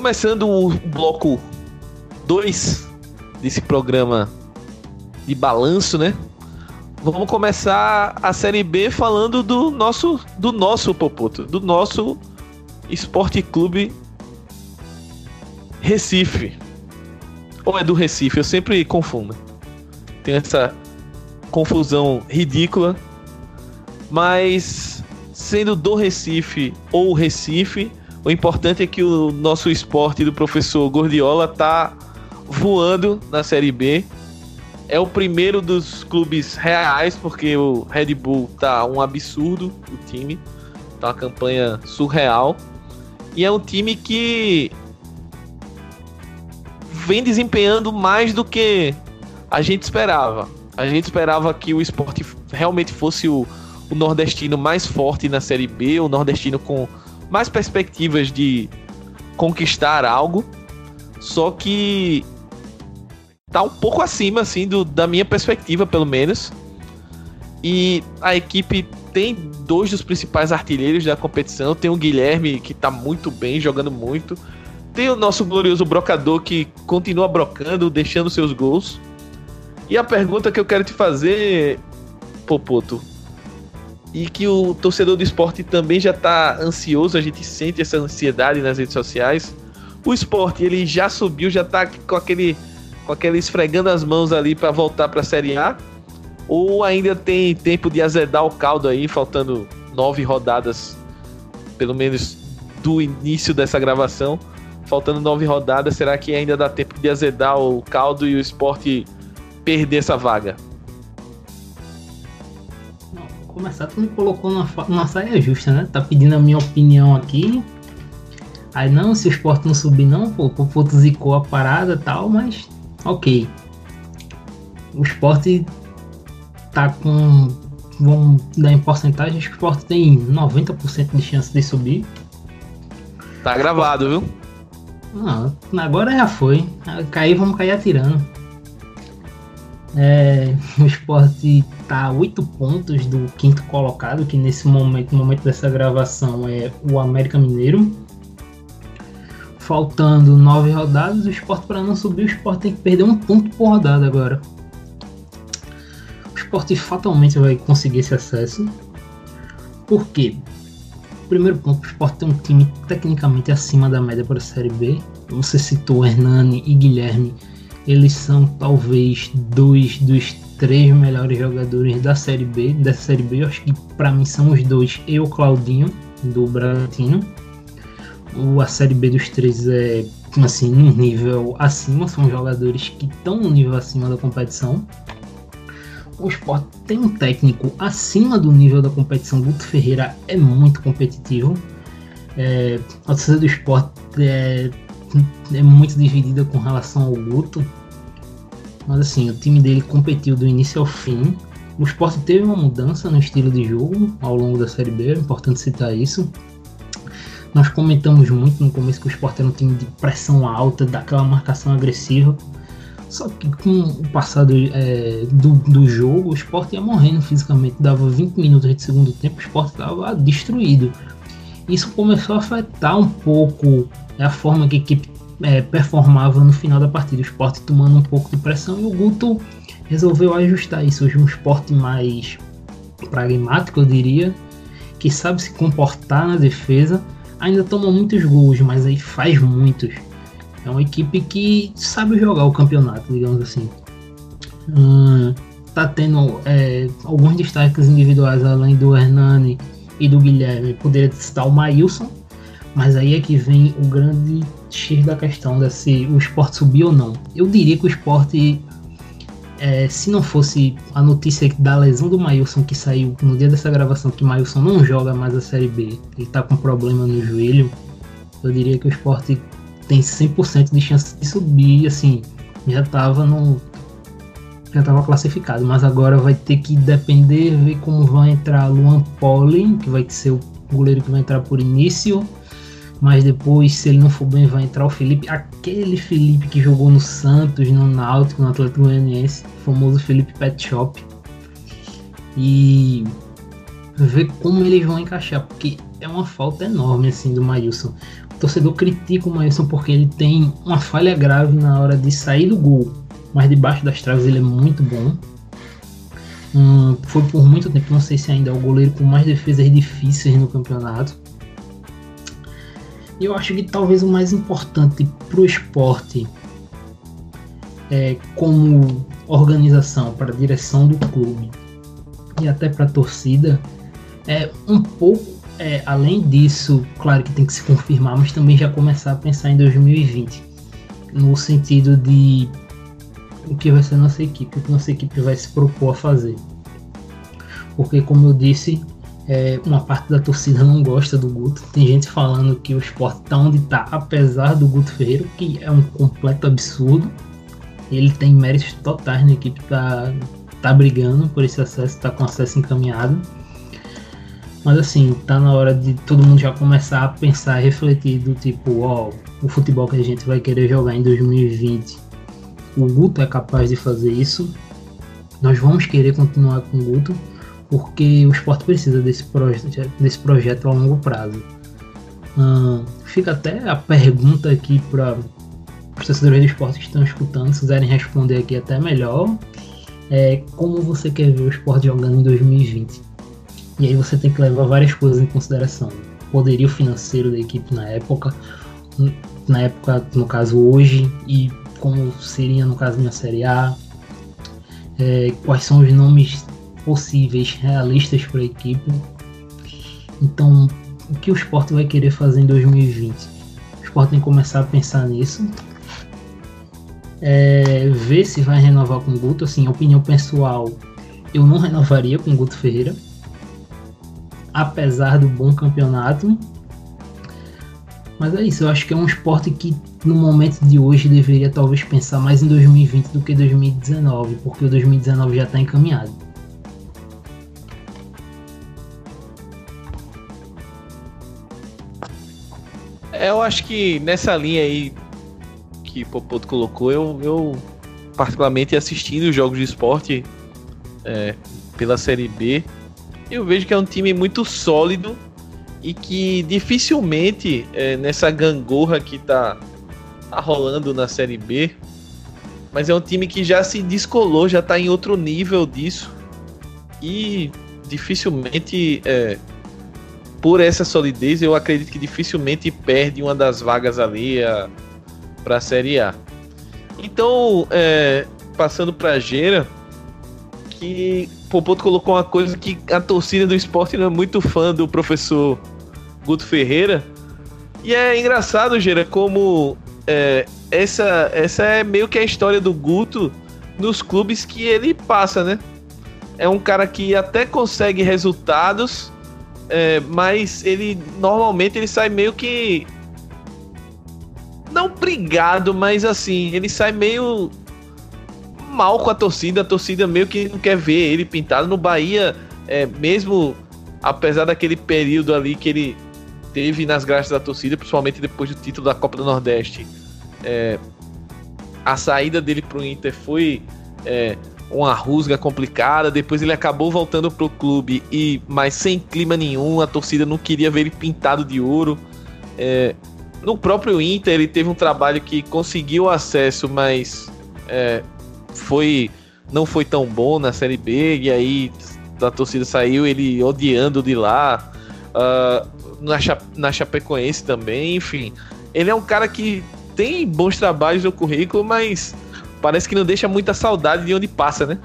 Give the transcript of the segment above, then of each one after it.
começando o bloco 2 desse programa de balanço, né? Vamos começar a Série B falando do nosso do nosso Popoto, do nosso Esporte Clube Recife. Ou é do Recife, eu sempre confundo. Tem essa confusão ridícula. Mas sendo do Recife ou Recife, o importante é que o nosso esporte do professor Gordiola tá voando na Série B. É o primeiro dos clubes reais, porque o Red Bull tá um absurdo, o time. Tá uma campanha surreal. E é um time que vem desempenhando mais do que a gente esperava. A gente esperava que o esporte realmente fosse o, o nordestino mais forte na Série B, o nordestino com mais perspectivas de conquistar algo. Só que tá um pouco acima, assim, do, da minha perspectiva, pelo menos. E a equipe tem dois dos principais artilheiros da competição. Tem o Guilherme, que tá muito bem, jogando muito. Tem o nosso glorioso brocador, que continua brocando, deixando seus gols. E a pergunta que eu quero te fazer, Popoto, e que o torcedor do esporte também já tá ansioso, a gente sente essa ansiedade nas redes sociais. O esporte, ele já subiu, já tá com aquele com aquele esfregando as mãos ali para voltar para a Série A? Ou ainda tem tempo de azedar o caldo aí, faltando nove rodadas, pelo menos do início dessa gravação? Faltando nove rodadas, será que ainda dá tempo de azedar o caldo e o esporte perder essa vaga? Começar, tu me colocou numa, numa saia justa, né? Tá pedindo a minha opinião aqui. Aí não, se o esporte não subir não, pô, o Popoto zicou a parada e tal, mas ok. O esporte tá com. Vamos dar em porcentagem, acho que o esporte tem 90% de chance de subir. Tá gravado, viu? Não, agora já foi. Cair, vamos cair atirando. É, o esporte tá a 8 pontos do quinto colocado, que nesse momento, no momento dessa gravação, é o América Mineiro faltando nove rodadas, o esporte para não subir, o esporte tem que perder um ponto por rodada agora. O esporte fatalmente vai conseguir esse acesso. Por quê? Primeiro ponto, o esporte tem um time tecnicamente acima da média para a Série B. Você citou Hernani e Guilherme. Eles são talvez dois dos três melhores jogadores da Série B. Da Série B, eu acho que para mim são os dois e o Claudinho, do Bragantino a Série B dos três é assim, num nível acima, são jogadores que estão no nível acima da competição. O Sport tem um técnico acima do nível da competição. Guto Ferreira é muito competitivo. É, a torcida do Sport é, é muito dividida com relação ao Guto. Mas assim, o time dele competiu do início ao fim. O Sport teve uma mudança no estilo de jogo ao longo da Série B, é importante citar isso. Nós comentamos muito no começo que o Sport era um time de pressão alta, daquela marcação agressiva. Só que com o passado é, do, do jogo, o Sport ia morrendo fisicamente. Dava 20 minutos de segundo tempo, o Sport estava destruído. Isso começou a afetar um pouco a forma que a equipe é, performava no final da partida. O Sport tomando um pouco de pressão e o Guto resolveu ajustar isso. Hoje um esporte mais pragmático, eu diria, que sabe se comportar na defesa ainda toma muitos gols, mas aí faz muitos. É uma equipe que sabe jogar o campeonato, digamos assim. Hum, tá tendo é, alguns destaques individuais além do Hernani e do Guilherme. Poderia citar o Maílson, mas aí é que vem o grande X da questão de se o esporte subir ou não. Eu diria que o esporte é, se não fosse a notícia da lesão do Mailson que saiu no dia dessa gravação, que o Mailson não joga mais a Série B, ele tá com problema no joelho, eu diria que o esporte tem 100% de chance de subir, assim, já tava no. Já tava classificado, mas agora vai ter que depender, ver como vai entrar Luan Poli, que vai ser o goleiro que vai entrar por início, mas depois, se ele não for bem, vai entrar o Felipe, aquele Felipe que jogou no Santos, no Náutico, no Atlético Goianiense, famoso Felipe Pet Shop. E ver como eles vão encaixar, porque é uma falta enorme assim do Maílson. torcedor critica o Maílson porque ele tem uma falha grave na hora de sair do gol, mas debaixo das traves ele é muito bom. Hum, foi por muito tempo, não sei se ainda é o goleiro com mais defesas difíceis no campeonato. Eu acho que talvez o mais importante para o esporte, é, como organização, para a direção do clube e até para a torcida, é um pouco é, além disso, claro que tem que se confirmar, mas também já começar a pensar em 2020, no sentido de o que vai ser nossa equipe, o que nossa equipe vai se propor a fazer. Porque, como eu disse, é, uma parte da torcida não gosta do Guto. Tem gente falando que o esporte está onde está, apesar do Guto Ferreira, que é um completo absurdo. Ele tem méritos totais na equipe, tá, tá brigando por esse acesso, está com acesso encaminhado. Mas assim, tá na hora de todo mundo já começar a pensar, refletir do tipo, ó, o futebol que a gente vai querer jogar em 2020. O Guto é capaz de fazer isso. Nós vamos querer continuar com o Guto, porque o esporte precisa desse, proje desse projeto a longo prazo. Hum, fica até a pergunta aqui para os torcedores do esporte que estão escutando, se quiserem responder aqui até melhor. É, como você quer ver o esporte jogando em 2020? E aí você tem que levar várias coisas em consideração. Poderio financeiro da equipe na época, na época, no caso hoje, e como seria no caso na Série A, é, quais são os nomes possíveis, realistas para a equipe. Então, o que o esporte vai querer fazer em 2020? O esporte tem que começar a pensar nisso. É, ver se vai renovar com o Guto. Assim, opinião pessoal, eu não renovaria com o Guto Ferreira apesar do bom campeonato. Mas é isso, eu acho que é um esporte que no momento de hoje deveria talvez pensar mais em 2020 do que 2019, porque o 2019 já está encaminhado. Eu acho que nessa linha aí que Popoto colocou, eu, eu particularmente assistindo os jogos de esporte é, pela Série B, eu vejo que é um time muito sólido e que dificilmente é, nessa gangorra que tá, tá rolando na Série B, mas é um time que já se descolou, já tá em outro nível disso e dificilmente é, por essa solidez eu acredito que dificilmente perde uma das vagas ali para a Série A. Então, é, passando para a Gera, que Popoto colocou uma coisa que a torcida do esporte não é muito fã do professor Guto Ferreira. E é engraçado, Gera, como é, essa, essa é meio que a história do Guto nos clubes que ele passa, né? É um cara que até consegue resultados, é, mas ele normalmente ele sai meio que não brigado, mas assim, ele sai meio mal com a torcida, a torcida meio que não quer ver ele pintado no Bahia, é, mesmo apesar daquele período ali que ele teve nas graças da torcida, principalmente depois do título da Copa do Nordeste. É, a saída dele para o Inter foi é, uma rusga complicada. Depois ele acabou voltando pro clube e, mas sem clima nenhum, a torcida não queria ver ele pintado de ouro. É, no próprio Inter ele teve um trabalho que conseguiu acesso, mas é, foi não foi tão bom na Série B, e aí a torcida saiu ele odiando de lá. Uh, na, na Chapecoense também, enfim. Ele é um cara que tem bons trabalhos no currículo, mas parece que não deixa muita saudade de onde passa, né?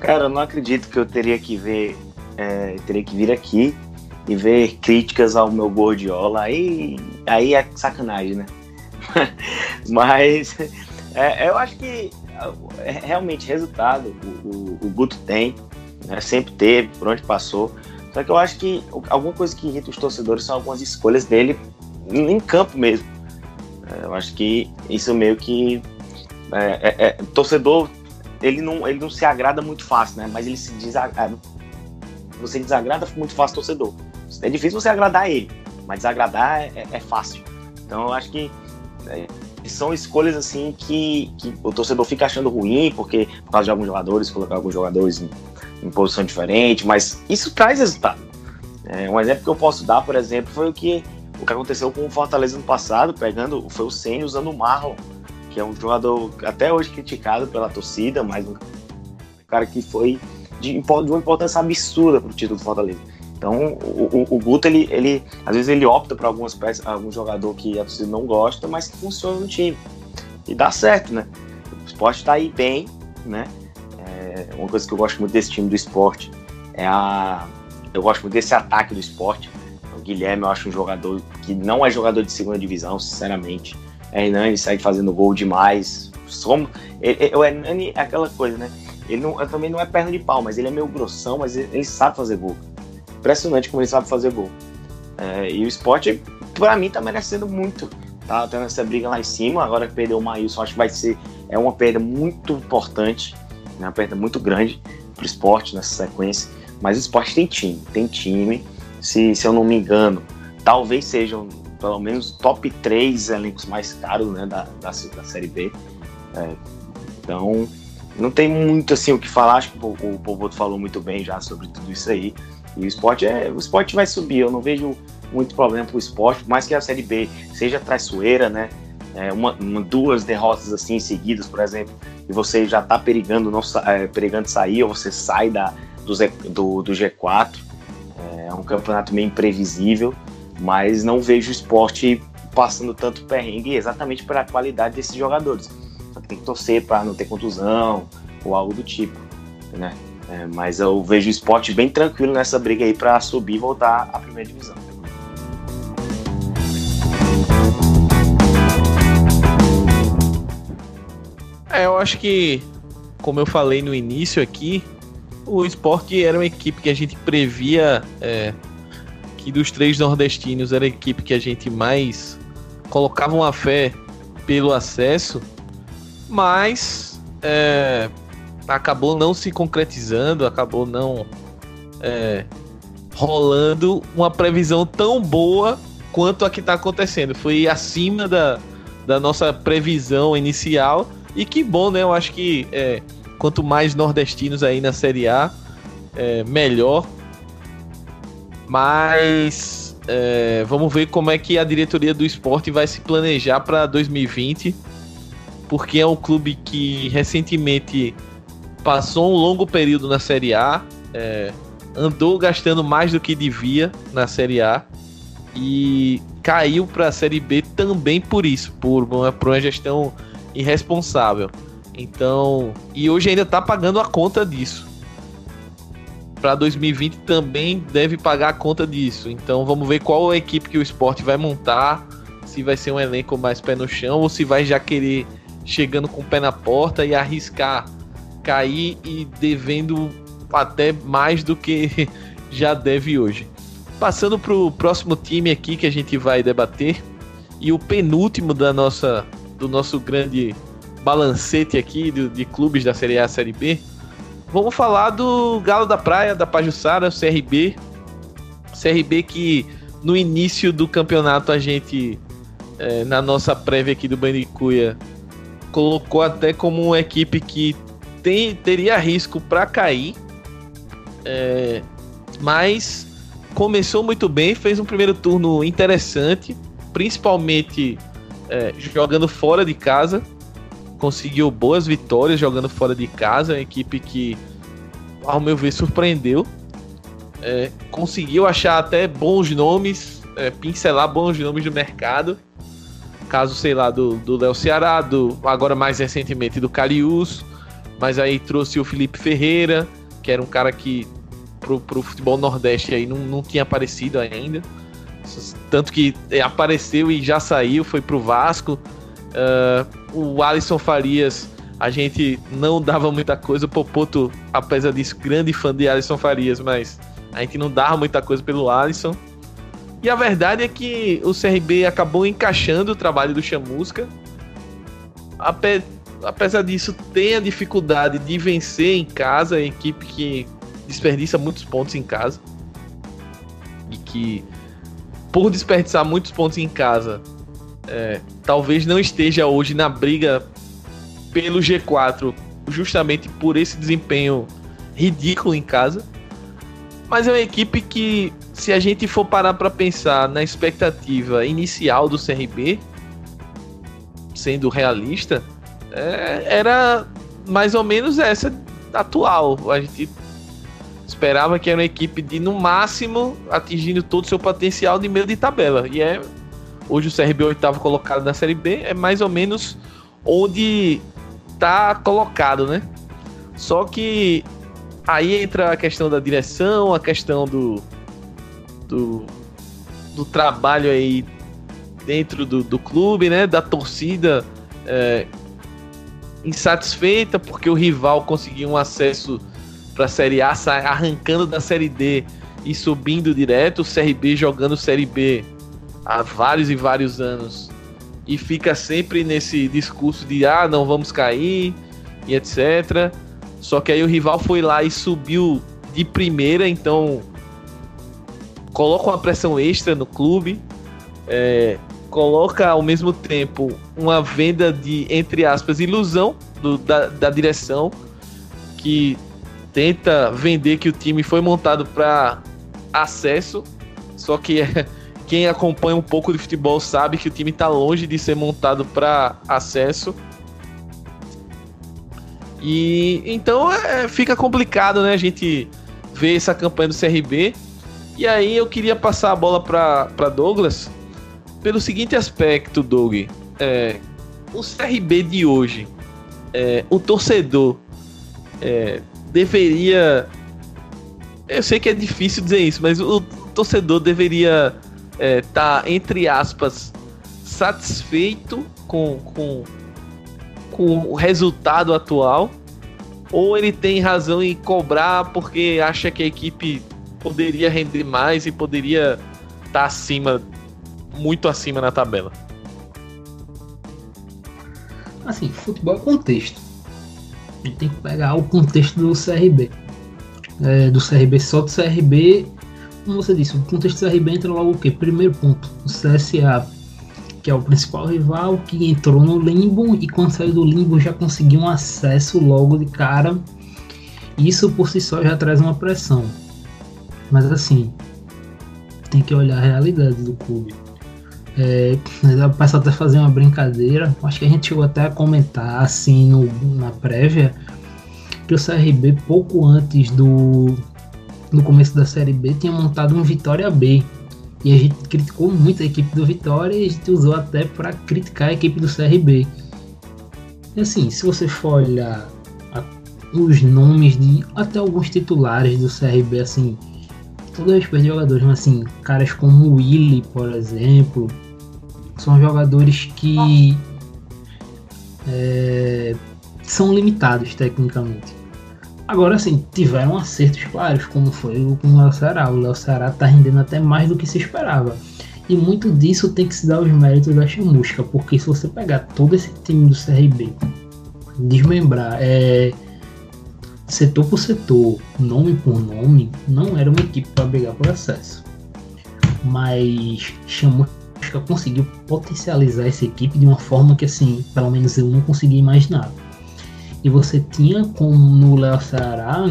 Cara, eu não acredito que eu teria que ver, é, teria que vir aqui e ver críticas ao meu Gordiola. Aí, aí é sacanagem, né? mas é, eu acho que é, realmente resultado o, o, o Guto tem, né? sempre teve, por onde passou. Só que eu acho que alguma coisa que irrita os torcedores são algumas escolhas dele em campo mesmo. É, eu acho que isso meio que. É, é, é, torcedor, ele não, ele não se agrada muito fácil, né? Mas ele se desagrada. Você desagrada muito fácil torcedor. É difícil você agradar ele, mas desagradar é, é fácil. Então eu acho que são escolhas assim que, que o torcedor fica achando ruim, porque por causa de alguns jogadores, colocar alguns jogadores em, em posição diferente, mas isso traz resultado. É, um exemplo que eu posso dar, por exemplo, foi o que, o que aconteceu com o Fortaleza no passado, pegando, foi o Senna usando o Marlon, que é um jogador até hoje criticado pela torcida, mas um cara que foi de, de uma importância absurda para o título do Fortaleza. Então, o, o, o Guto, ele, ele, às vezes ele opta para algumas peças, algum jogador que a torcida não gosta, mas que funciona no time. E dá certo, né? O esporte está aí bem, né? É, uma coisa que eu gosto muito desse time do esporte é a. Eu gosto muito desse ataque do esporte. O Guilherme, eu acho um jogador que não é jogador de segunda divisão, sinceramente. O Hernani sai fazendo gol demais. Somos, ele, o Hernani é aquela coisa, né? Ele não, também não é perna de pau, mas ele é meio grossão, mas ele, ele sabe fazer gol. Impressionante como ele sabe fazer gol. É, e o esporte, para mim, tá merecendo muito. Tá tendo essa briga lá em cima. Agora que perdeu o Maílson, acho que vai ser é uma perda muito importante, né? uma perda muito grande pro esporte nessa sequência. Mas o esporte tem time, tem time. Se, se eu não me engano, talvez sejam pelo menos top 3 elencos mais caros né, da, da, da Série B. É, então, não tem muito assim o que falar. Acho que o, o falou muito bem já sobre tudo isso aí. E o esporte é, o esporte vai subir. Eu não vejo muito problema para o esporte, por mais que a Série B seja traiçoeira, né? É, uma, uma, duas derrotas assim seguidas, por exemplo, e você já está perigando, não, é, perigando sair, ou você sai da, do, do, do G4. É, um campeonato meio imprevisível, mas não vejo o esporte passando tanto perrengue exatamente pela qualidade desses jogadores. Só tem que torcer para não ter contusão ou algo do tipo, né? É, mas eu vejo o esporte bem tranquilo nessa briga aí para subir e voltar à primeira divisão. É, eu acho que, como eu falei no início aqui, o esporte era uma equipe que a gente previa é, que dos três nordestinos era a equipe que a gente mais colocava uma fé pelo acesso, mas é, acabou não se concretizando, acabou não é, rolando uma previsão tão boa quanto a que está acontecendo. Foi acima da, da nossa previsão inicial. E que bom, né? Eu acho que é, quanto mais nordestinos aí na Série A, é, melhor. Mas é, vamos ver como é que a diretoria do esporte vai se planejar para 2020. Porque é um clube que recentemente passou um longo período na Série A, é, andou gastando mais do que devia na Série A e caiu para a Série B também por isso, por uma, por uma gestão irresponsável. Então, e hoje ainda está pagando a conta disso. Para 2020 também deve pagar a conta disso. Então, vamos ver qual a equipe que o esporte vai montar. Se vai ser um elenco mais pé no chão ou se vai já querer chegando com o pé na porta e arriscar cair e devendo até mais do que já deve hoje. Passando para o próximo time aqui que a gente vai debater e o penúltimo da nossa do nosso grande balancete aqui de, de clubes da Série A e Série B. Vamos falar do Galo da Praia, da Pajussara, CRB. CRB que no início do campeonato a gente, é, na nossa prévia aqui do Bandicuia, colocou até como uma equipe que tem, teria risco para cair, é, mas começou muito bem, fez um primeiro turno interessante, principalmente é, jogando fora de casa, conseguiu boas vitórias jogando fora de casa, a equipe que, ao meu ver, surpreendeu. É, conseguiu achar até bons nomes, é, pincelar bons nomes do mercado. Caso, sei lá, do Léo Ceará, do, agora mais recentemente do Carius, mas aí trouxe o Felipe Ferreira, que era um cara que pro, pro futebol nordeste aí não, não tinha aparecido ainda. Tanto que apareceu e já saiu, foi pro Vasco. Uh, o Alisson Farias, a gente não dava muita coisa. O Popoto, apesar disso, grande fã de Alisson Farias, mas a gente não dava muita coisa pelo Alisson. E a verdade é que o CRB acabou encaixando o trabalho do Chamusca apesar disso, tem a dificuldade de vencer em casa, a equipe que desperdiça muitos pontos em casa. E que, por desperdiçar muitos pontos em casa, é, talvez não esteja hoje na briga pelo G4, justamente por esse desempenho ridículo em casa. Mas é uma equipe que se a gente for parar para pensar na expectativa inicial do CRB, sendo realista, é, era mais ou menos essa atual. A gente esperava que era uma equipe de, no máximo, atingindo todo o seu potencial de meio de tabela. E é. Hoje o CRB oitavo colocado na Série B é mais ou menos onde tá colocado, né? Só que aí entra a questão da direção, a questão do, do, do trabalho aí dentro do, do clube, né? Da torcida é, insatisfeita porque o rival conseguiu um acesso para a Série A, arrancando da Série D e subindo direto, o CRB jogando Série B há vários e vários anos e fica sempre nesse discurso de ah, não vamos cair e etc. Só que aí o rival foi lá e subiu de primeira, então coloca uma pressão extra no clube, é, coloca ao mesmo tempo uma venda de, entre aspas, ilusão do, da, da direção, que tenta vender que o time foi montado para acesso, só que quem acompanha um pouco de futebol sabe que o time está longe de ser montado para acesso. E então é, fica complicado, né? A gente ver essa campanha do CRB e aí eu queria passar a bola para Douglas pelo seguinte aspecto, Doug. É, o CRB de hoje, é, o torcedor é, deveria. Eu sei que é difícil dizer isso, mas o torcedor deveria é, tá, entre aspas, satisfeito com, com, com o resultado atual, ou ele tem razão em cobrar porque acha que a equipe poderia render mais e poderia estar tá acima, muito acima na tabela. Assim, futebol é contexto. A gente tem que pegar o contexto do CRB. É, do CRB, só do CRB, como você disse, o contexto do CRB entra logo o quê? Primeiro ponto, o CSA, que é o principal rival, que entrou no limbo e quando saiu do limbo já conseguiu um acesso logo de cara. Isso por si só já traz uma pressão. Mas assim, tem que olhar a realidade do clube. É, eu posso até fazer uma brincadeira. Acho que a gente chegou até a comentar assim no, na prévia que o CRB pouco antes do, do começo da série B tinha montado um Vitória B. E a gente criticou muito a equipe do Vitória e a gente usou até para criticar a equipe do CRB. E assim, se você for olhar os nomes de até alguns titulares do CRB, assim, todo respeito de jogadores, mas assim, caras como o Willy, por exemplo, são jogadores que é, são limitados tecnicamente. Agora sim, tiveram acertos claros, como foi o com o Léo Ceará. O Léo Ceará tá rendendo até mais do que se esperava. E muito disso tem que se dar os méritos da chamusca, porque se você pegar todo esse time do CRB, desmembrar, é, setor por setor, nome por nome, não era uma equipe para brigar por acesso. Mas Chamusca conseguiu potencializar essa equipe de uma forma que, assim, pelo menos eu não conseguia imaginar. E você tinha como no Léo Ceará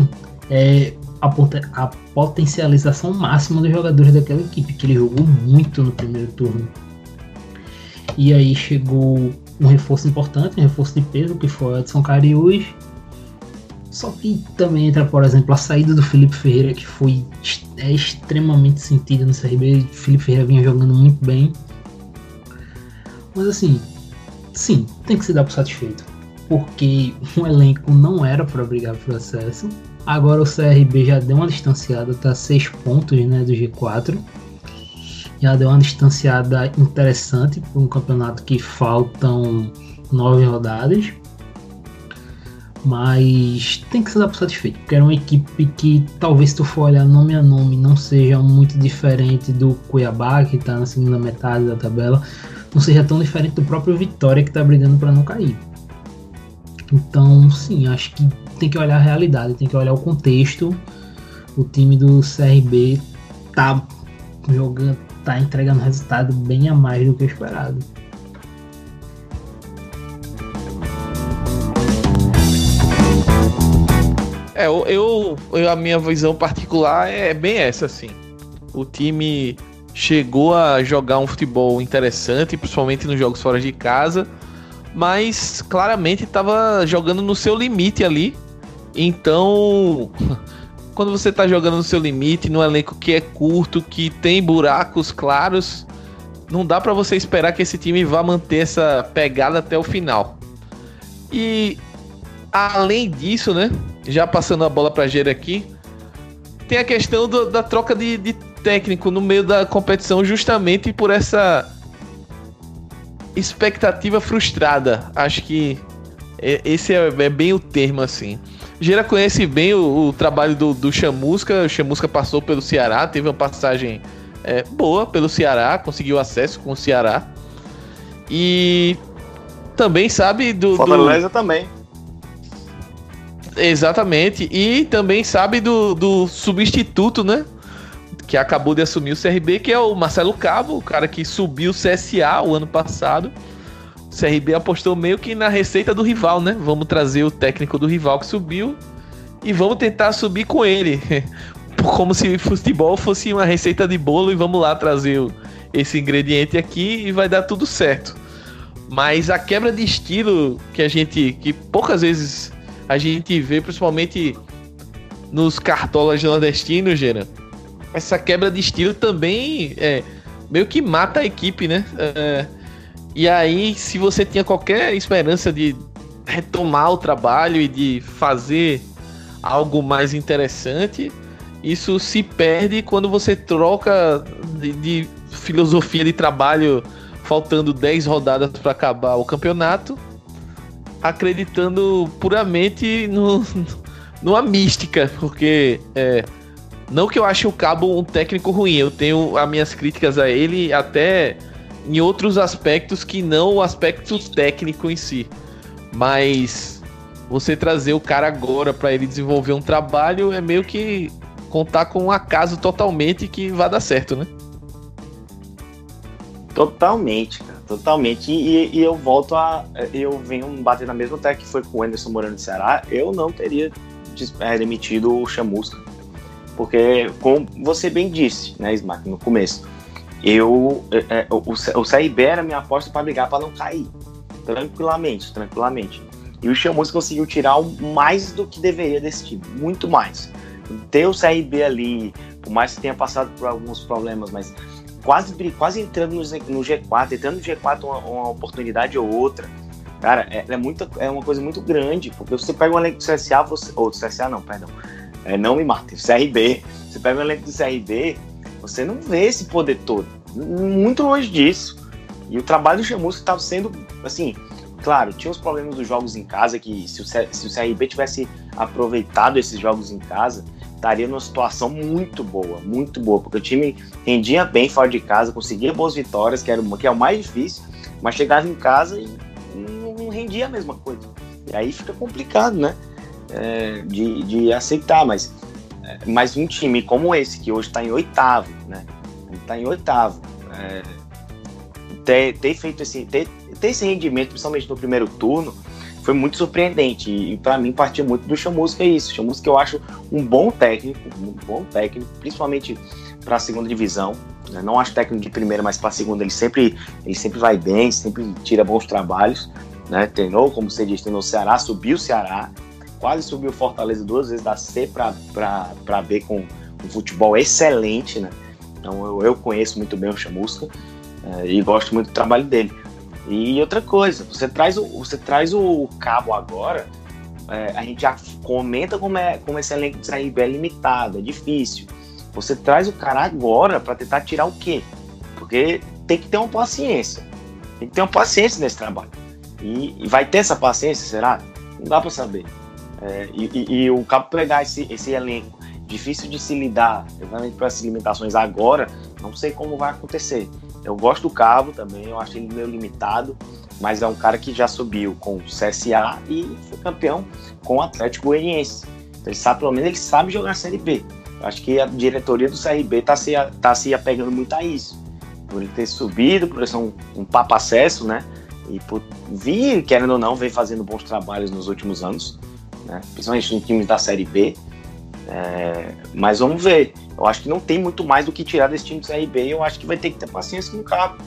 é, a, a potencialização máxima dos jogadores daquela equipe, que ele jogou muito no primeiro turno. E aí chegou um reforço importante, um reforço de peso, que foi o Edson Cariús, só que também entra, por exemplo, a saída do Felipe Ferreira, que foi é extremamente sentida no CRB. Felipe Ferreira vinha jogando muito bem. Mas assim, sim, tem que se dar por satisfeito. Porque o elenco não era para brigar por acesso. Agora o CRB já deu uma distanciada, tá 6 pontos né, do G4. Já deu uma distanciada interessante para um campeonato que faltam 9 rodadas mas tem que se dar por satisfeito, porque era uma equipe que talvez se tu for olhar nome a nome não seja muito diferente do Cuiabá, que está na segunda metade da tabela, não seja tão diferente do próprio Vitória que está brigando para não cair. Então, sim, acho que tem que olhar a realidade, tem que olhar o contexto. O time do CRB tá jogando, tá entregando resultado bem a mais do que esperado. É, eu, eu, a minha visão particular é bem essa, assim. O time chegou a jogar um futebol interessante, principalmente nos jogos fora de casa, mas claramente estava jogando no seu limite ali. Então, quando você está jogando no seu limite, num elenco que é curto, que tem buracos claros, não dá para você esperar que esse time vá manter essa pegada até o final. E além disso, né? Já passando a bola para Gera aqui, tem a questão do, da troca de, de técnico no meio da competição, justamente por essa expectativa frustrada. Acho que esse é, é bem o termo assim. Gera conhece bem o, o trabalho do, do Chamusca. O Chamusca passou pelo Ceará, teve uma passagem é, boa pelo Ceará, conseguiu acesso com o Ceará. E também sabe do. Fortaleza do... também. Exatamente. E também sabe do, do substituto, né? Que acabou de assumir o CRB, que é o Marcelo Cabo, o cara que subiu o CSA o ano passado. O CRB apostou meio que na receita do rival, né? Vamos trazer o técnico do rival que subiu e vamos tentar subir com ele. Como se futebol fosse uma receita de bolo e vamos lá trazer esse ingrediente aqui e vai dar tudo certo. Mas a quebra de estilo que a gente, que poucas vezes a gente vê, principalmente nos cartolas nordestinos, Gera, essa quebra de estilo também é, meio que mata a equipe, né? É, e aí, se você tinha qualquer esperança de retomar o trabalho e de fazer algo mais interessante, isso se perde quando você troca de, de filosofia de trabalho faltando 10 rodadas para acabar o campeonato acreditando puramente no, numa mística, porque é, não que eu ache o Cabo um técnico ruim, eu tenho as minhas críticas a ele até em outros aspectos que não o aspecto técnico em si. Mas você trazer o cara agora para ele desenvolver um trabalho é meio que contar com um acaso totalmente que vai dar certo, né? Totalmente, cara. Totalmente. E, e, eu volto a. Eu venho bater na mesma tecla que foi com o Anderson Moreno do Ceará. Eu não teria é, demitido o Chamusca. Porque, como você bem disse, né, Smack, no começo, eu. É, é o, o CRB era minha aposta para brigar para não cair. Tranquilamente, tranquilamente. E o Chamusca conseguiu tirar mais do que deveria desse time. Muito mais. Ter o CRB ali, por mais que tenha passado por alguns problemas, mas quase, quase entrando no, no G4, entrando no G4 uma, uma oportunidade ou outra. Cara, é, é, muita, é uma coisa muito grande, porque você pega um elenco do CSA, você, ou do CSA não, perdão, é, não me matem, CRB, você pega um elenco do CRB, você não vê esse poder todo, muito longe disso. E o trabalho do Chamusca estava sendo, assim, claro, tinha os problemas dos jogos em casa, que se o, se o CRB tivesse aproveitado esses jogos em casa, estaria numa situação muito boa, muito boa, porque o time rendia bem fora de casa, conseguia boas vitórias, que, era, que é o mais difícil, mas chegava em casa e não rendia a mesma coisa. E aí fica complicado, né? É, de, de aceitar, mas, é, mas um time como esse, que hoje está em oitavo, né? Está em oitavo. É, ter, ter feito esse, ter, ter esse rendimento, principalmente no primeiro turno, foi muito surpreendente. E para mim partia muito do Chamusca é isso. Chamusca eu acho um bom técnico, um bom técnico, principalmente para a segunda divisão. Né? Não acho técnico de primeira, mas para a segunda ele sempre, ele sempre vai bem, sempre tira bons trabalhos. Né? Treinou, como você disse, treinou o Ceará, subiu o Ceará, quase subiu Fortaleza duas vezes da C para B com um futebol excelente. Né? Então eu, eu conheço muito bem o Chamusca é, e gosto muito do trabalho dele. E outra coisa, você traz o, você traz o cabo agora, é, a gente já comenta como, é, como esse elenco de CRB é limitado, é difícil. Você traz o cara agora para tentar tirar o quê? Porque tem que ter uma paciência. Tem que ter uma paciência nesse trabalho. E, e vai ter essa paciência, será? Não dá para saber. É, e, e, e, o cabo pegar esse, esse elenco difícil de se lidar, exatamente para essas limitações agora, não sei como vai acontecer. Eu gosto do Cabo também, eu acho ele meio limitado, mas é um cara que já subiu com o CSA e foi campeão com o Atlético Goianiense. Então ele sabe, pelo menos ele sabe jogar Série B. Eu acho que a diretoria do CRB está se, tá se apegando muito a isso. Por ele ter subido, por ser um, um papo acesso, né? E por vir, querendo ou não, vem fazendo bons trabalhos nos últimos anos, né? Principalmente no time da Série B. É, mas vamos ver. Eu acho que não tem muito mais do que tirar desse time do CRB. Eu acho que vai ter que ter paciência com o Cabo.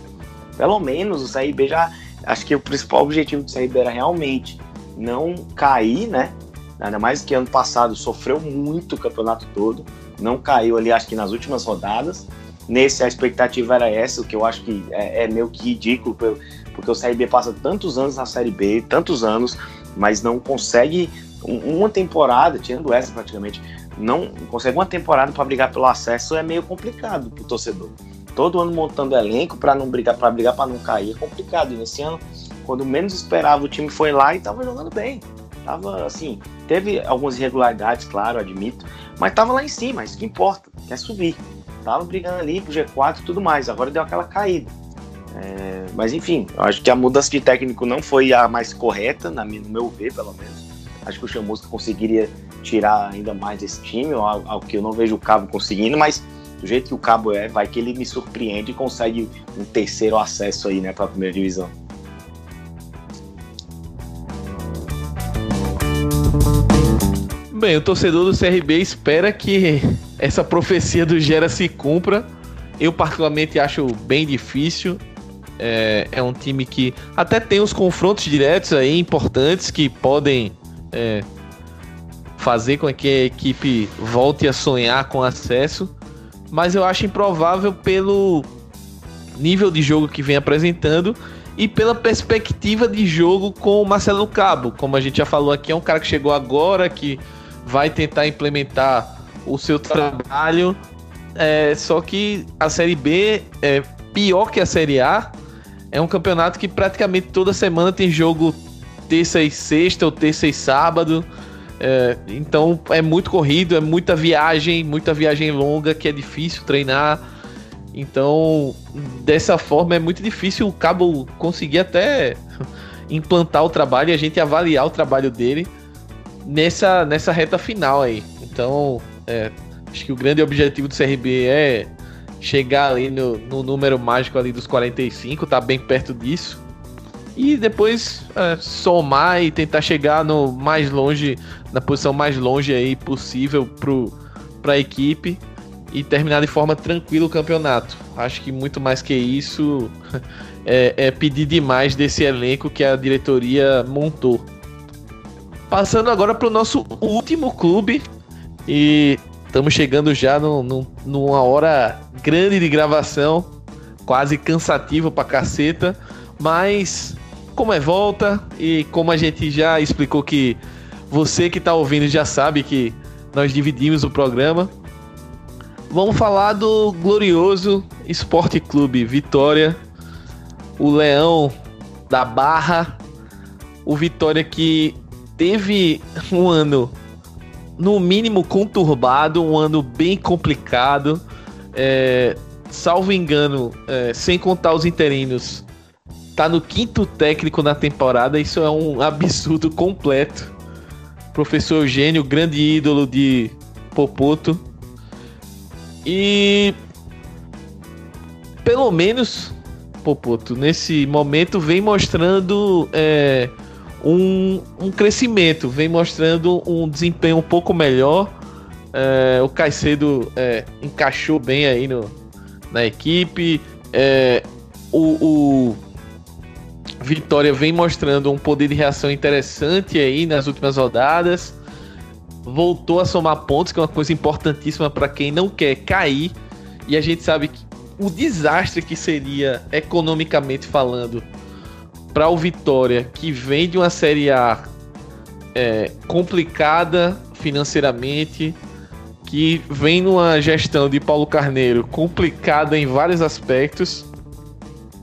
Pelo menos o CRB já. Acho que o principal objetivo do CRB era realmente não cair, né? Ainda mais que ano passado sofreu muito o campeonato todo. Não caiu ali, acho que nas últimas rodadas. Nesse a expectativa era essa, o que eu acho que é, é meio que ridículo, porque o CRB passa tantos anos na Série B, tantos anos, mas não consegue uma temporada, tirando essa praticamente, não consegue uma temporada para brigar pelo acesso é meio complicado para o torcedor. Todo ano montando elenco para não brigar, para brigar para não cair é complicado. E nesse ano, quando menos esperava, o time foi lá e estava jogando bem. Tava assim, teve algumas irregularidades, claro, admito, mas estava lá em cima, isso que importa, quer subir. Tava brigando ali pro G4 e tudo mais, agora deu aquela caída. É, mas enfim, eu acho que a mudança de técnico não foi a mais correta, na, no meu ver, pelo menos. Acho que o Chamusca conseguiria tirar ainda mais desse time, ao, que eu não vejo o Cabo conseguindo, mas do jeito que o Cabo é, vai que ele me surpreende e consegue um terceiro acesso aí, né, para a primeira divisão. Bem, o torcedor do CRB espera que essa profecia do Gera se cumpra. Eu particularmente acho bem difícil. É, é um time que até tem os confrontos diretos aí importantes que podem é, fazer com que a equipe volte a sonhar com acesso, mas eu acho improvável pelo nível de jogo que vem apresentando e pela perspectiva de jogo com o Marcelo Cabo. Como a gente já falou aqui, é um cara que chegou agora, que vai tentar implementar o seu trabalho. É, só que a Série B é pior que a Série A. É um campeonato que praticamente toda semana tem jogo terça e sexta ou terça e sábado. É, então é muito corrido, é muita viagem, muita viagem longa que é difícil treinar. Então, dessa forma é muito difícil o Cabo conseguir até implantar o trabalho e a gente avaliar o trabalho dele nessa, nessa reta final aí. Então, é, acho que o grande objetivo do CRB é chegar ali no, no número mágico ali dos 45, tá bem perto disso e depois é, somar e tentar chegar no mais longe, na posição mais longe aí possível para a equipe e terminar de forma tranquila o campeonato. Acho que muito mais que isso é, é pedir demais desse elenco que a diretoria montou. Passando agora para o nosso último clube e estamos chegando já no, no, numa hora grande de gravação, quase cansativo para caceta, mas como é volta e como a gente já explicou que você que está ouvindo já sabe que nós dividimos o programa. Vamos falar do glorioso Esporte Clube Vitória, o Leão da Barra, o Vitória que teve um ano no mínimo conturbado, um ano bem complicado. É, salvo engano, é, sem contar os interinos, tá no quinto técnico na temporada, isso é um absurdo completo. Professor Eugênio, grande ídolo de Popoto. E pelo menos Popoto, nesse momento, vem mostrando é, um, um crescimento, vem mostrando um desempenho um pouco melhor. É, o Caicedo é, encaixou bem aí no, na equipe. É, o, o Vitória vem mostrando um poder de reação interessante aí nas últimas rodadas. Voltou a somar pontos, que é uma coisa importantíssima para quem não quer cair. E a gente sabe que o desastre que seria, economicamente falando, para o Vitória, que vem de uma Série A é, complicada financeiramente, que vem numa gestão de Paulo Carneiro complicada em vários aspectos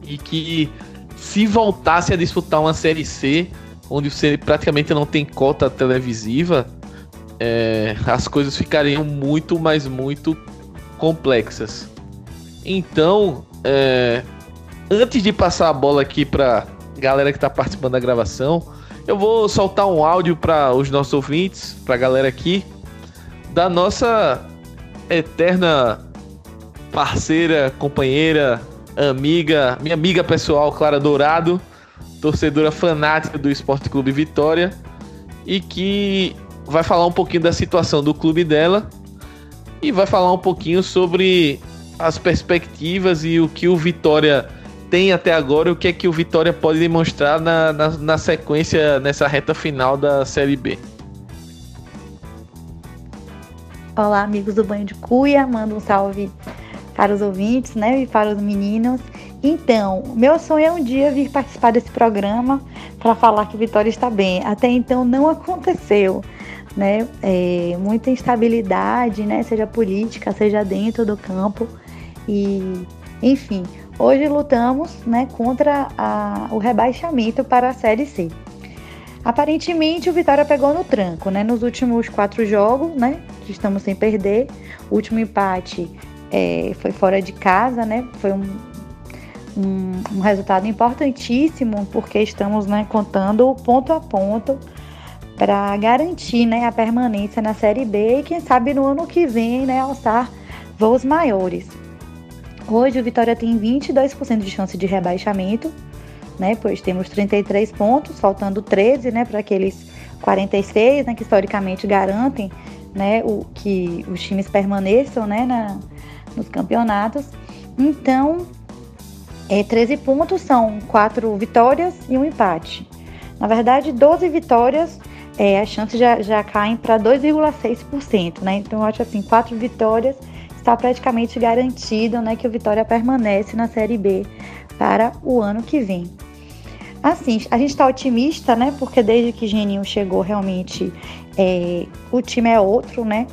e que se voltasse a disputar uma Série C, onde você praticamente não tem cota televisiva, é, as coisas ficariam muito, mas muito complexas. Então, é, antes de passar a bola aqui para galera que está participando da gravação, eu vou soltar um áudio para os nossos ouvintes, para a galera aqui, da nossa eterna parceira, companheira, amiga, minha amiga pessoal, Clara Dourado, torcedora fanática do Esporte Clube Vitória, e que vai falar um pouquinho da situação do clube dela e vai falar um pouquinho sobre as perspectivas e o que o Vitória tem até agora o que é que o Vitória pode demonstrar na, na, na sequência, nessa reta final da Série B. Olá, amigos do Banho de Cuia, mando um salve para os ouvintes, né, e para os meninos. Então, meu sonho é um dia vir participar desse programa para falar que Vitória está bem. Até então não aconteceu, né? É, muita instabilidade, né, seja política, seja dentro do campo e, enfim, hoje lutamos, né, contra a, o rebaixamento para a Série C. Aparentemente o Vitória pegou no tranco, né? Nos últimos quatro jogos, né? Que estamos sem perder. O último empate é, foi fora de casa, né? Foi um, um, um, resultado importantíssimo porque estamos né, contando ponto a ponto para garantir né, a permanência na Série B e quem sabe no ano que vem né, alçar voos maiores. Hoje o Vitória tem 22% de chance de rebaixamento, né? Pois temos 33 pontos, faltando 13, né, para aqueles 46, né, que historicamente garantem, né, o que os times permaneçam, né, na, nos campeonatos. Então, é, 13 pontos são 4 vitórias e um empate. Na verdade, 12 vitórias, é, as chances já, já caem para 2,6%, né? Então, eu acho assim, 4 vitórias está praticamente garantido, né, que o Vitória permanece na Série B para o ano que vem. Assim, a gente está otimista, né? Porque desde que Geninho chegou, realmente é, o time é outro, né?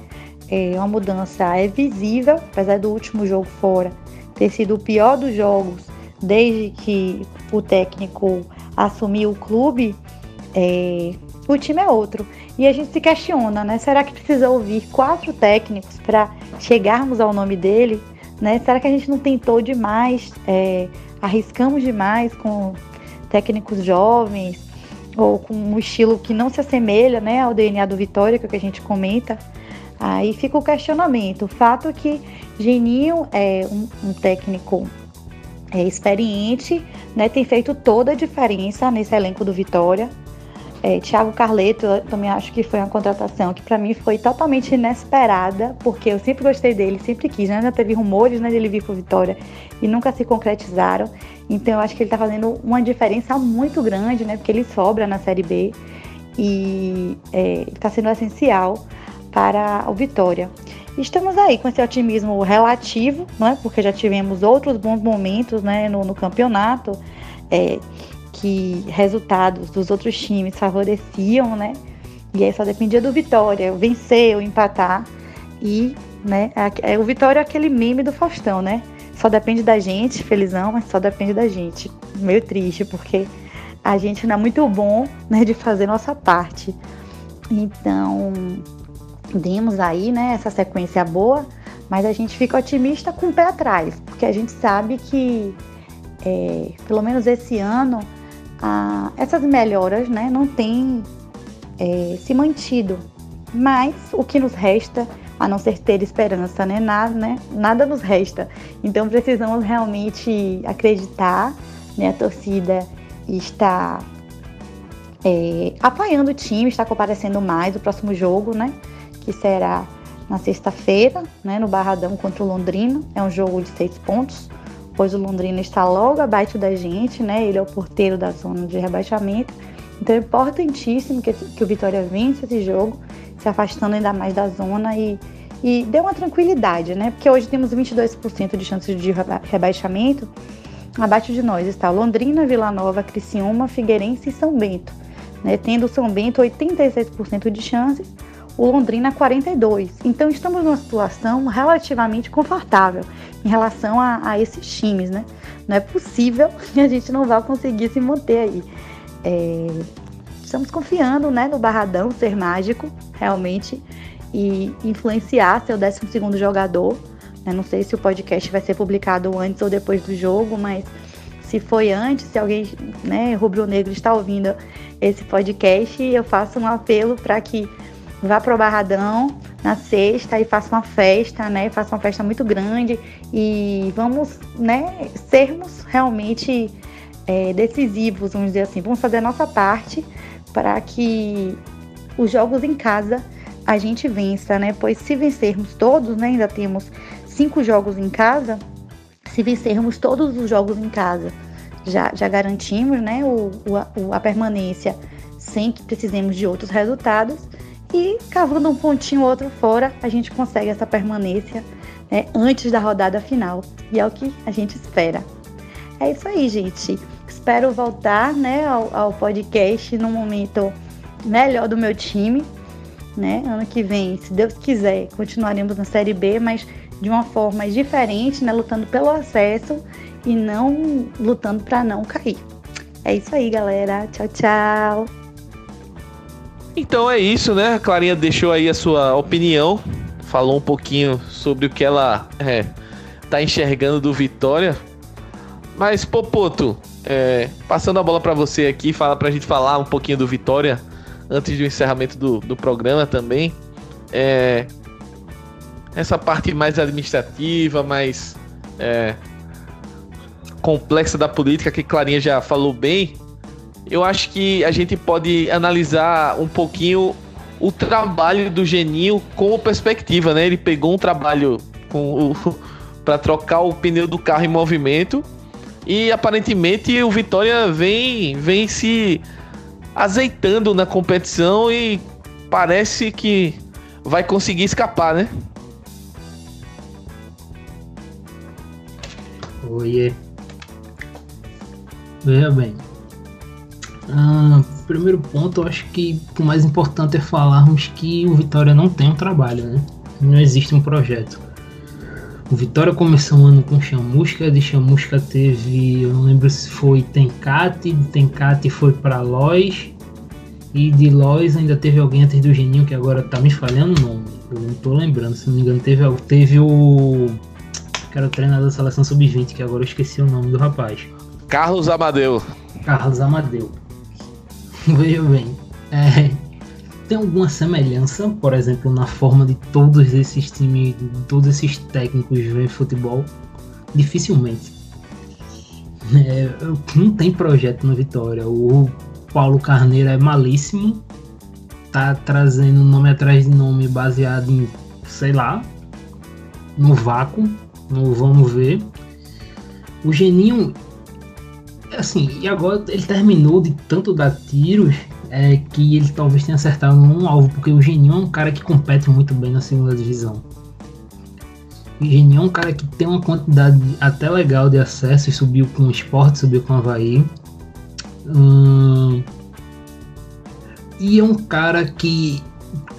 É, uma mudança é visível, apesar do último jogo fora ter sido o pior dos jogos desde que o técnico assumiu o clube. É, o time é outro. E a gente se questiona, né? Será que precisa ouvir quatro técnicos para chegarmos ao nome dele? Né? Será que a gente não tentou demais, é, arriscamos demais com técnicos jovens ou com um estilo que não se assemelha né, ao DNA do Vitória, que é o que a gente comenta, aí fica o questionamento. O fato é que Geninho é um, um técnico é, experiente, né, tem feito toda a diferença nesse elenco do Vitória. É, Thiago Carleto, eu também acho que foi uma contratação que para mim foi totalmente inesperada, porque eu sempre gostei dele, sempre quis, né? Já teve rumores né, dele vir para Vitória e nunca se concretizaram. Então eu acho que ele está fazendo uma diferença muito grande, né? Porque ele sobra na Série B e está é, sendo essencial para o Vitória. Estamos aí com esse otimismo relativo, né? Porque já tivemos outros bons momentos né, no, no campeonato. É, que resultados dos outros times favoreciam, né? E aí só dependia do Vitória, vencer ou empatar. E, né, é, o Vitória é aquele meme do Faustão, né? Só depende da gente, felizão, mas só depende da gente. Meio triste, porque a gente não é muito bom, né, de fazer nossa parte. Então, demos aí, né, essa sequência boa, mas a gente fica otimista com o pé atrás, porque a gente sabe que, é, pelo menos esse ano, essas melhoras né, não têm é, se mantido. Mas o que nos resta, a não ser ter esperança, né, nada, né, nada nos resta. Então precisamos realmente acreditar, né, a torcida está é, apoiando o time, está comparecendo mais o próximo jogo, né, que será na sexta-feira, né, no Barradão contra o Londrina. É um jogo de seis pontos pois o Londrina está logo abaixo da gente, né? Ele é o porteiro da zona de rebaixamento. Então é importantíssimo que, que o Vitória vença esse jogo, se afastando ainda mais da zona e, e dê uma tranquilidade, né? Porque hoje temos 22% de chances de rebaixamento. Abaixo de nós está Londrina, Vila Nova, Criciúma, Figueirense e São Bento. Né? Tendo São Bento 86% de chances, o Londrina 42. Então estamos numa situação relativamente confortável em relação a, a, esses times, né? Não é possível que a gente não vá conseguir se manter aí. É, estamos confiando, né, no Barradão ser mágico, realmente, e influenciar seu 12 segundo jogador. Né? Não sei se o podcast vai ser publicado antes ou depois do jogo, mas se foi antes, se alguém, né, rubro-negro está ouvindo esse podcast, eu faço um apelo para que vá pro Barradão na sexta e faça uma festa, né? Faça uma festa muito grande e vamos, né, sermos realmente é, decisivos, vamos dizer assim. Vamos fazer a nossa parte para que os jogos em casa a gente vença, né? Pois se vencermos todos, né? Ainda temos cinco jogos em casa. Se vencermos todos os jogos em casa, já, já garantimos, né? O, o, a permanência sem que precisemos de outros resultados. E cavando um pontinho ou outro fora, a gente consegue essa permanência né, antes da rodada final. E é o que a gente espera. É isso aí, gente. Espero voltar né, ao, ao podcast no momento melhor do meu time. Né? Ano que vem, se Deus quiser, continuaremos na Série B, mas de uma forma diferente, né? lutando pelo acesso e não lutando para não cair. É isso aí, galera. Tchau, tchau. Então é isso, né? A Clarinha deixou aí a sua opinião, falou um pouquinho sobre o que ela é, tá enxergando do Vitória. Mas, Popoto, é, passando a bola para você aqui, fala pra gente falar um pouquinho do Vitória antes do encerramento do, do programa também. É, essa parte mais administrativa, mais é, complexa da política, que Clarinha já falou bem, eu acho que a gente pode analisar um pouquinho o trabalho do Geninho como perspectiva, né? Ele pegou um trabalho com para trocar o pneu do carro em movimento e aparentemente o Vitória vem vem se azeitando na competição e parece que vai conseguir escapar, né? Oiê. Veja bem, ah, primeiro ponto, eu acho que o mais importante é falarmos que o Vitória não tem um trabalho, né? Não existe um projeto. O Vitória começou um ano com Chamusca, de Chamusca teve, eu não lembro se foi Tencate, de Tencate foi para Lois, e de Lois ainda teve alguém antes do Geninho que agora tá me falhando o nome. Eu não tô lembrando, se não me engano, teve, teve o. Que era o treinador da seleção sub-20, que agora eu esqueci o nome do rapaz. Carlos Amadeu. Carlos Amadeu. Veja bem, é, tem alguma semelhança, por exemplo, na forma de todos esses times, todos esses técnicos ver futebol? Dificilmente. É, não tem projeto no Vitória. O Paulo Carneiro é malíssimo, tá trazendo nome atrás de nome baseado em, sei lá, no vácuo, no vamos ver. O Geninho assim, e agora ele terminou de tanto dar tiros é, que ele talvez tenha acertado um alvo, porque o Geninho é um cara que compete muito bem na segunda divisão. O Geninho é um cara que tem uma quantidade até legal de acessos, subiu com o esporte, subiu com o Havaí. Hum, e é um cara que,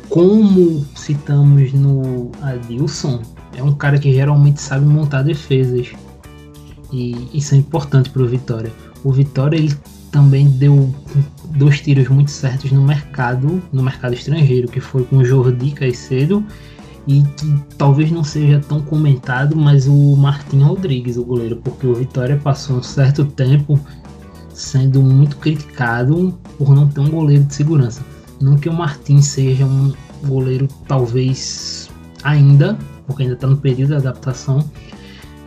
como citamos no Adilson, é um cara que geralmente sabe montar defesas. E isso é importante para o Vitória. O Vitória ele também deu dois tiros muito certos no mercado, no mercado estrangeiro, que foi com o Jordi Caicedo e que talvez não seja tão comentado, mas o Martin Rodrigues, o goleiro, porque o Vitória passou um certo tempo sendo muito criticado por não ter um goleiro de segurança. Não que o Martin seja um goleiro talvez ainda, porque ainda está no período de adaptação,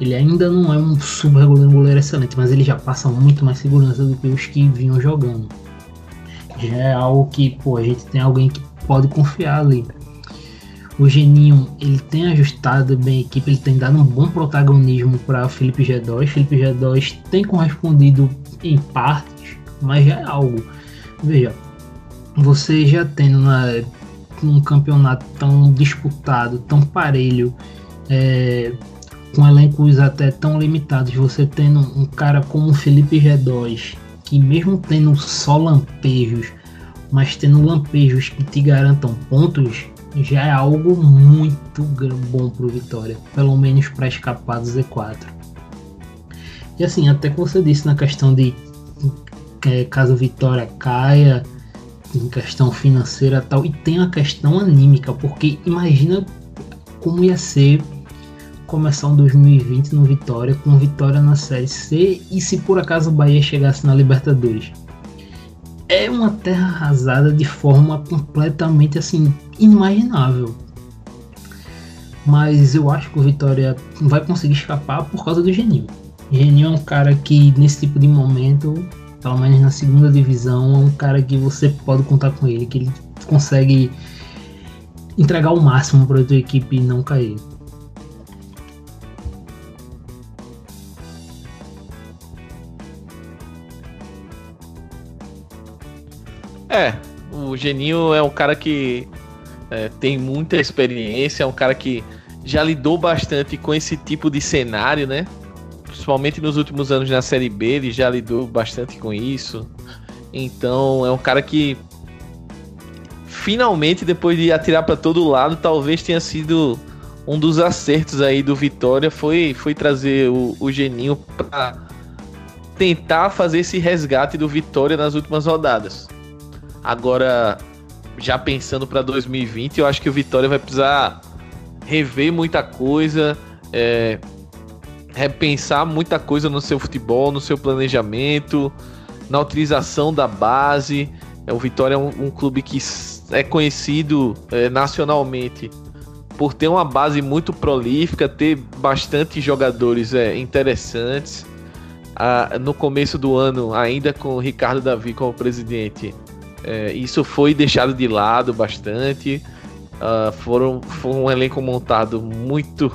ele ainda não é um super goleiro, excelente, mas ele já passa muito mais segurança do que os que vinham jogando. Já é algo que, pô, a gente tem alguém que pode confiar ali. O Geninho, ele tem ajustado bem a equipe, ele tem dado um bom protagonismo para Felipe G2. Felipe G2 tem correspondido em partes, mas já é algo. Veja, você já tendo na, um campeonato tão disputado, tão parelho, é, com elencos até tão limitados, você tendo um cara como o Felipe G2, que mesmo tendo só lampejos, mas tendo lampejos que te garantam pontos, já é algo muito bom pro Vitória, pelo menos para escapar do Z4. E assim, até que você disse na questão de é, caso Vitória caia, em questão financeira tal, e tem a questão anímica, porque imagina como ia ser começar um 2020 no Vitória, com Vitória na Série C e se por acaso o Bahia chegasse na Libertadores. É uma terra arrasada de forma completamente assim inimaginável. Mas eu acho que o Vitória vai conseguir escapar por causa do Geninho. Geninho é um cara que nesse tipo de momento, pelo menos na segunda divisão, é um cara que você pode contar com ele, que ele consegue entregar o máximo para tua equipe não cair. É, o Geninho é um cara que é, tem muita experiência, é um cara que já lidou bastante com esse tipo de cenário, né? Principalmente nos últimos anos na Série B, ele já lidou bastante com isso. Então, é um cara que finalmente, depois de atirar para todo lado, talvez tenha sido um dos acertos aí do Vitória foi, foi trazer o, o Geninho para tentar fazer esse resgate do Vitória nas últimas rodadas. Agora, já pensando para 2020, eu acho que o Vitória vai precisar rever muita coisa, é, repensar muita coisa no seu futebol, no seu planejamento, na utilização da base. É, o Vitória é um, um clube que é conhecido é, nacionalmente por ter uma base muito prolífica, ter bastante jogadores é, interessantes. Ah, no começo do ano, ainda com o Ricardo Davi como presidente, é, isso foi deixado de lado bastante. Uh, foram, foi um elenco montado muito,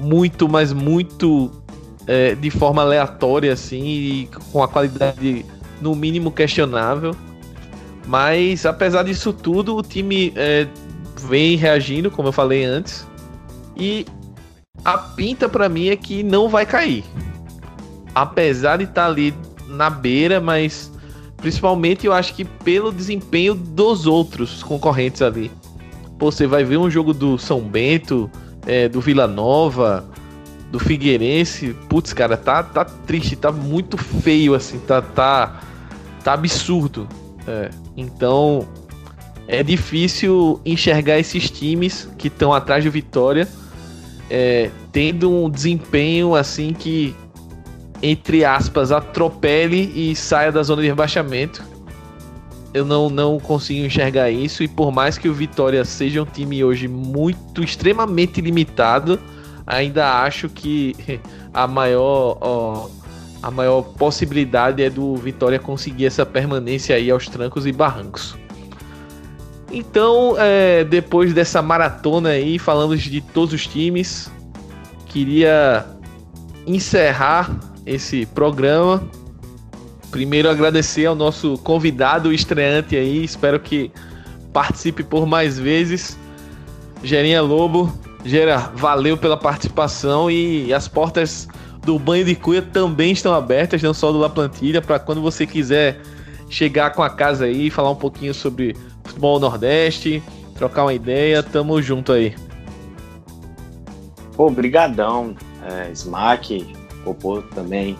muito, mas muito é, de forma aleatória, assim, e com a qualidade no mínimo questionável. Mas apesar disso tudo, o time é, vem reagindo, como eu falei antes, e a pinta para mim é que não vai cair. Apesar de estar tá ali na beira, mas Principalmente eu acho que pelo desempenho dos outros concorrentes ali. Pô, você vai ver um jogo do São Bento, é, do Vila Nova, do Figueirense. Putz, cara, tá, tá triste, tá muito feio, assim, tá, tá, tá absurdo. É, então é difícil enxergar esses times que estão atrás de Vitória é, tendo um desempenho assim que entre aspas, atropele e saia da zona de rebaixamento. Eu não, não consigo enxergar isso. E por mais que o Vitória seja um time hoje muito, extremamente limitado, ainda acho que a maior, ó, a maior possibilidade é do Vitória conseguir essa permanência aí aos trancos e barrancos. Então, é, depois dessa maratona aí, falando de todos os times, queria encerrar esse programa. Primeiro agradecer ao nosso convidado estreante aí, espero que participe por mais vezes. Gerinha Lobo, Gera, valeu pela participação e as portas do Banho de Cuia também estão abertas, não só do La Plantilha, para quando você quiser chegar com a casa aí, falar um pouquinho sobre futebol nordeste, trocar uma ideia, tamo junto aí. Pô, brigadão, é, Smack, Popô também,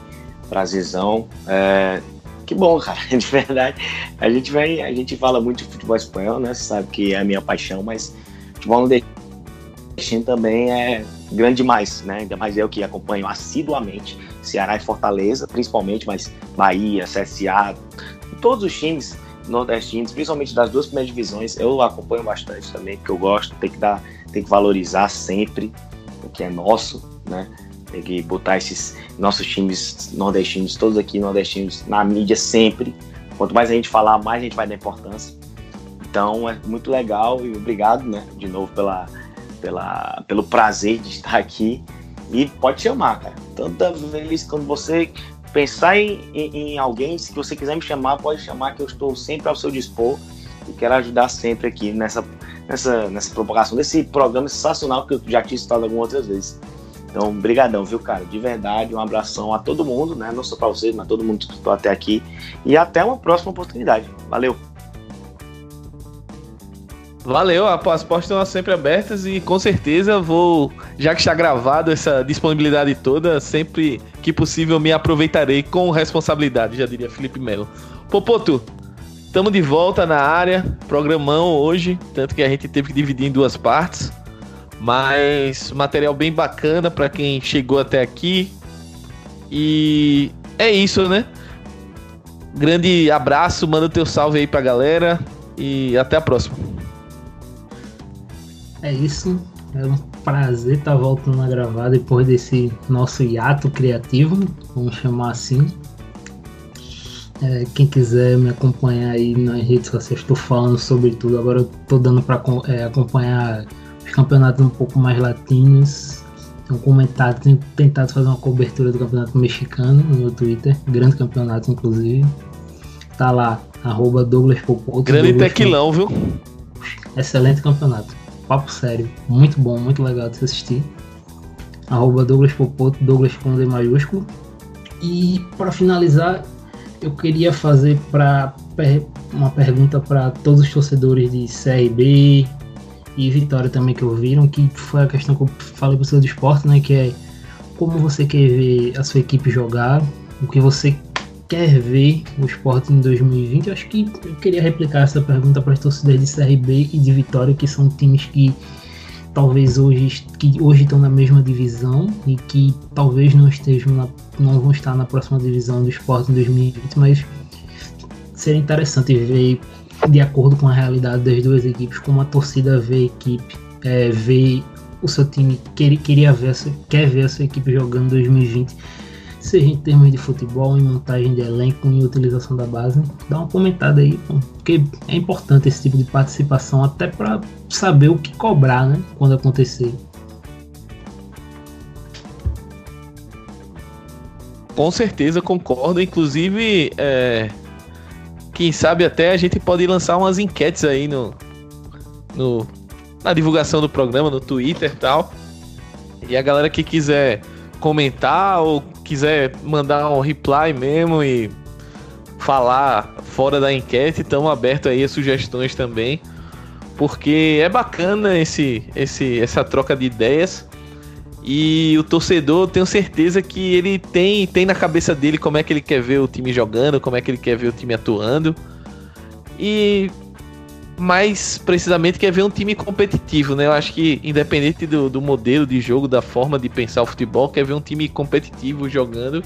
prazerzão. É, que bom, cara, de verdade. A gente vai, a gente fala muito de futebol espanhol, né? Você sabe que é a minha paixão, mas futebol nordestino também é grande demais, né? Ainda mais eu que acompanho assiduamente Ceará e Fortaleza, principalmente, mas Bahia, CSA, todos os times nordestinos, principalmente das duas primeiras divisões, eu acompanho bastante também, porque eu gosto, tem que dar, tem que valorizar sempre o que é nosso, né? Que botar esses nossos times nordestinos, todos aqui nordestinos, na mídia sempre. Quanto mais a gente falar, mais a gente vai dar importância. Então é muito legal e obrigado, né, de novo pela, pela, pelo prazer de estar aqui. E pode chamar, cara. Toda vez quando você pensar em, em, em, alguém, se você quiser me chamar, pode chamar que eu estou sempre ao seu dispor e quero ajudar sempre aqui nessa, nessa, nessa propagação desse programa sensacional que eu já tinha citado algumas outras vezes. Então, brigadão, viu, cara? De verdade, um abração a todo mundo, né? Não só para vocês, mas todo mundo que escutou até aqui. E até uma próxima oportunidade. Valeu! Valeu, as portas estão sempre abertas e com certeza vou, já que está gravado essa disponibilidade toda, sempre que possível me aproveitarei com responsabilidade, já diria Felipe Melo. Popoto, estamos de volta na área, programão hoje, tanto que a gente teve que dividir em duas partes. Mas material bem bacana para quem chegou até aqui. E é isso, né? Grande abraço, manda teu salve aí pra galera e até a próxima. É isso. É um prazer estar tá voltando a gravar depois desse nosso hiato criativo, vamos chamar assim. É, quem quiser me acompanhar aí nas redes sociais, estou falando sobre tudo. Agora eu tô dando para é, acompanhar campeonatos um pouco mais latinos. Tenho comentado, tenho tentado fazer uma cobertura do campeonato mexicano no meu Twitter, grande campeonato inclusive. Tá lá, arroba Douglas Popoto. Grande Douglas tequilão, viu? Excelente campeonato. Papo sério. Muito bom, muito legal de se assistir. Arroba Douglas Popoto, Douglas com D maiúsculo. E para finalizar, eu queria fazer pra, uma pergunta para todos os torcedores de CRB e Vitória também que ouviram, que foi a questão que eu falei para o do esporte, né? Que é como você quer ver a sua equipe jogar, o que você quer ver o esporte em 2020. Eu acho que eu queria replicar essa pergunta para as torcidas de CRB e de Vitória, que são times que talvez hoje que hoje estão na mesma divisão e que talvez não estejam na, não vão estar na próxima divisão do esporte em 2020, mas seria interessante ver de acordo com a realidade das duas equipes como a torcida vê a equipe é, vê o seu time quer, queria ver quer ver a sua equipe jogando em 2020 seja em termos de futebol, em montagem de elenco, em utilização da base. Dá uma comentada aí, porque é importante esse tipo de participação até para saber o que cobrar, né, quando acontecer. Com certeza concordo, inclusive, é, quem sabe até a gente pode lançar umas enquetes aí no, no na divulgação do programa, no Twitter e tal. E a galera que quiser comentar ou quiser mandar um reply mesmo e falar fora da enquete, estamos abertos aí a sugestões também, porque é bacana esse, esse, essa troca de ideias. E o torcedor, tenho certeza que ele tem, tem na cabeça dele como é que ele quer ver o time jogando, como é que ele quer ver o time atuando. E mais precisamente quer ver um time competitivo, né? Eu acho que, independente do, do modelo de jogo, da forma de pensar o futebol, quer ver um time competitivo jogando.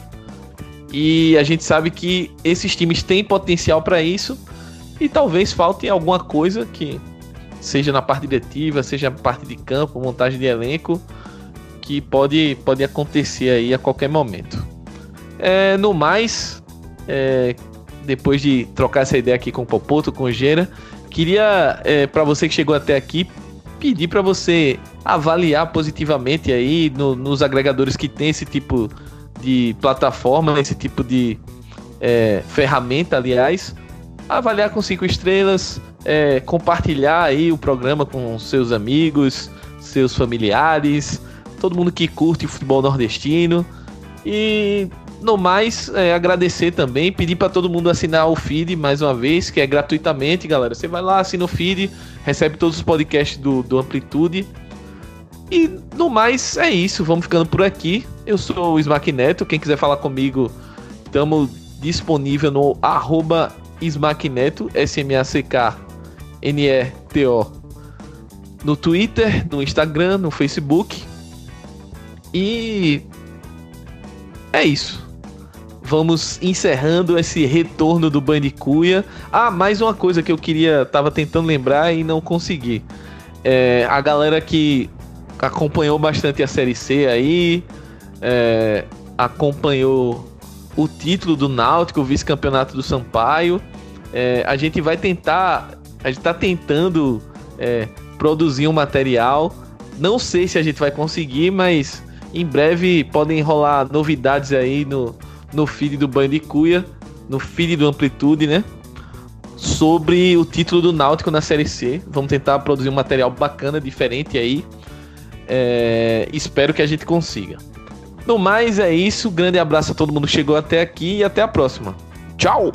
E a gente sabe que esses times têm potencial para isso. E talvez falte alguma coisa que seja na parte diretiva, seja na parte de campo, montagem de elenco, que pode, pode acontecer aí a qualquer momento. É, no mais, é, depois de trocar essa ideia aqui com o Popoto, com o Gera, Queria, é, para você que chegou até aqui, pedir para você avaliar positivamente aí no, nos agregadores que tem esse tipo de plataforma, esse tipo de é, ferramenta, aliás, avaliar com cinco estrelas, é, compartilhar aí o programa com seus amigos, seus familiares, todo mundo que curte o futebol nordestino e no mais, é, agradecer também, pedir para todo mundo assinar o feed mais uma vez, que é gratuitamente, galera. Você vai lá, assina o feed, recebe todos os podcasts do, do Amplitude. E no mais, é isso. Vamos ficando por aqui. Eu sou o Smack Neto. Quem quiser falar comigo, estamos disponível no arroba Smack Neto, S-M-A-C-K-N-E-T-O. No Twitter, no Instagram, no Facebook. E é isso vamos encerrando esse retorno do Bandicuia. Ah, mais uma coisa que eu queria, tava tentando lembrar e não consegui. É, a galera que acompanhou bastante a Série C aí, é, acompanhou o título do Náutico, o vice-campeonato do Sampaio. É, a gente vai tentar, a gente tá tentando é, produzir um material. Não sei se a gente vai conseguir, mas em breve podem rolar novidades aí no, no feed do Bandicuia, no feed do Amplitude, né? Sobre o título do Náutico na Série C. Vamos tentar produzir um material bacana, diferente aí. É, espero que a gente consiga. No mais, é isso. Grande abraço a todo mundo que chegou até aqui e até a próxima. Tchau!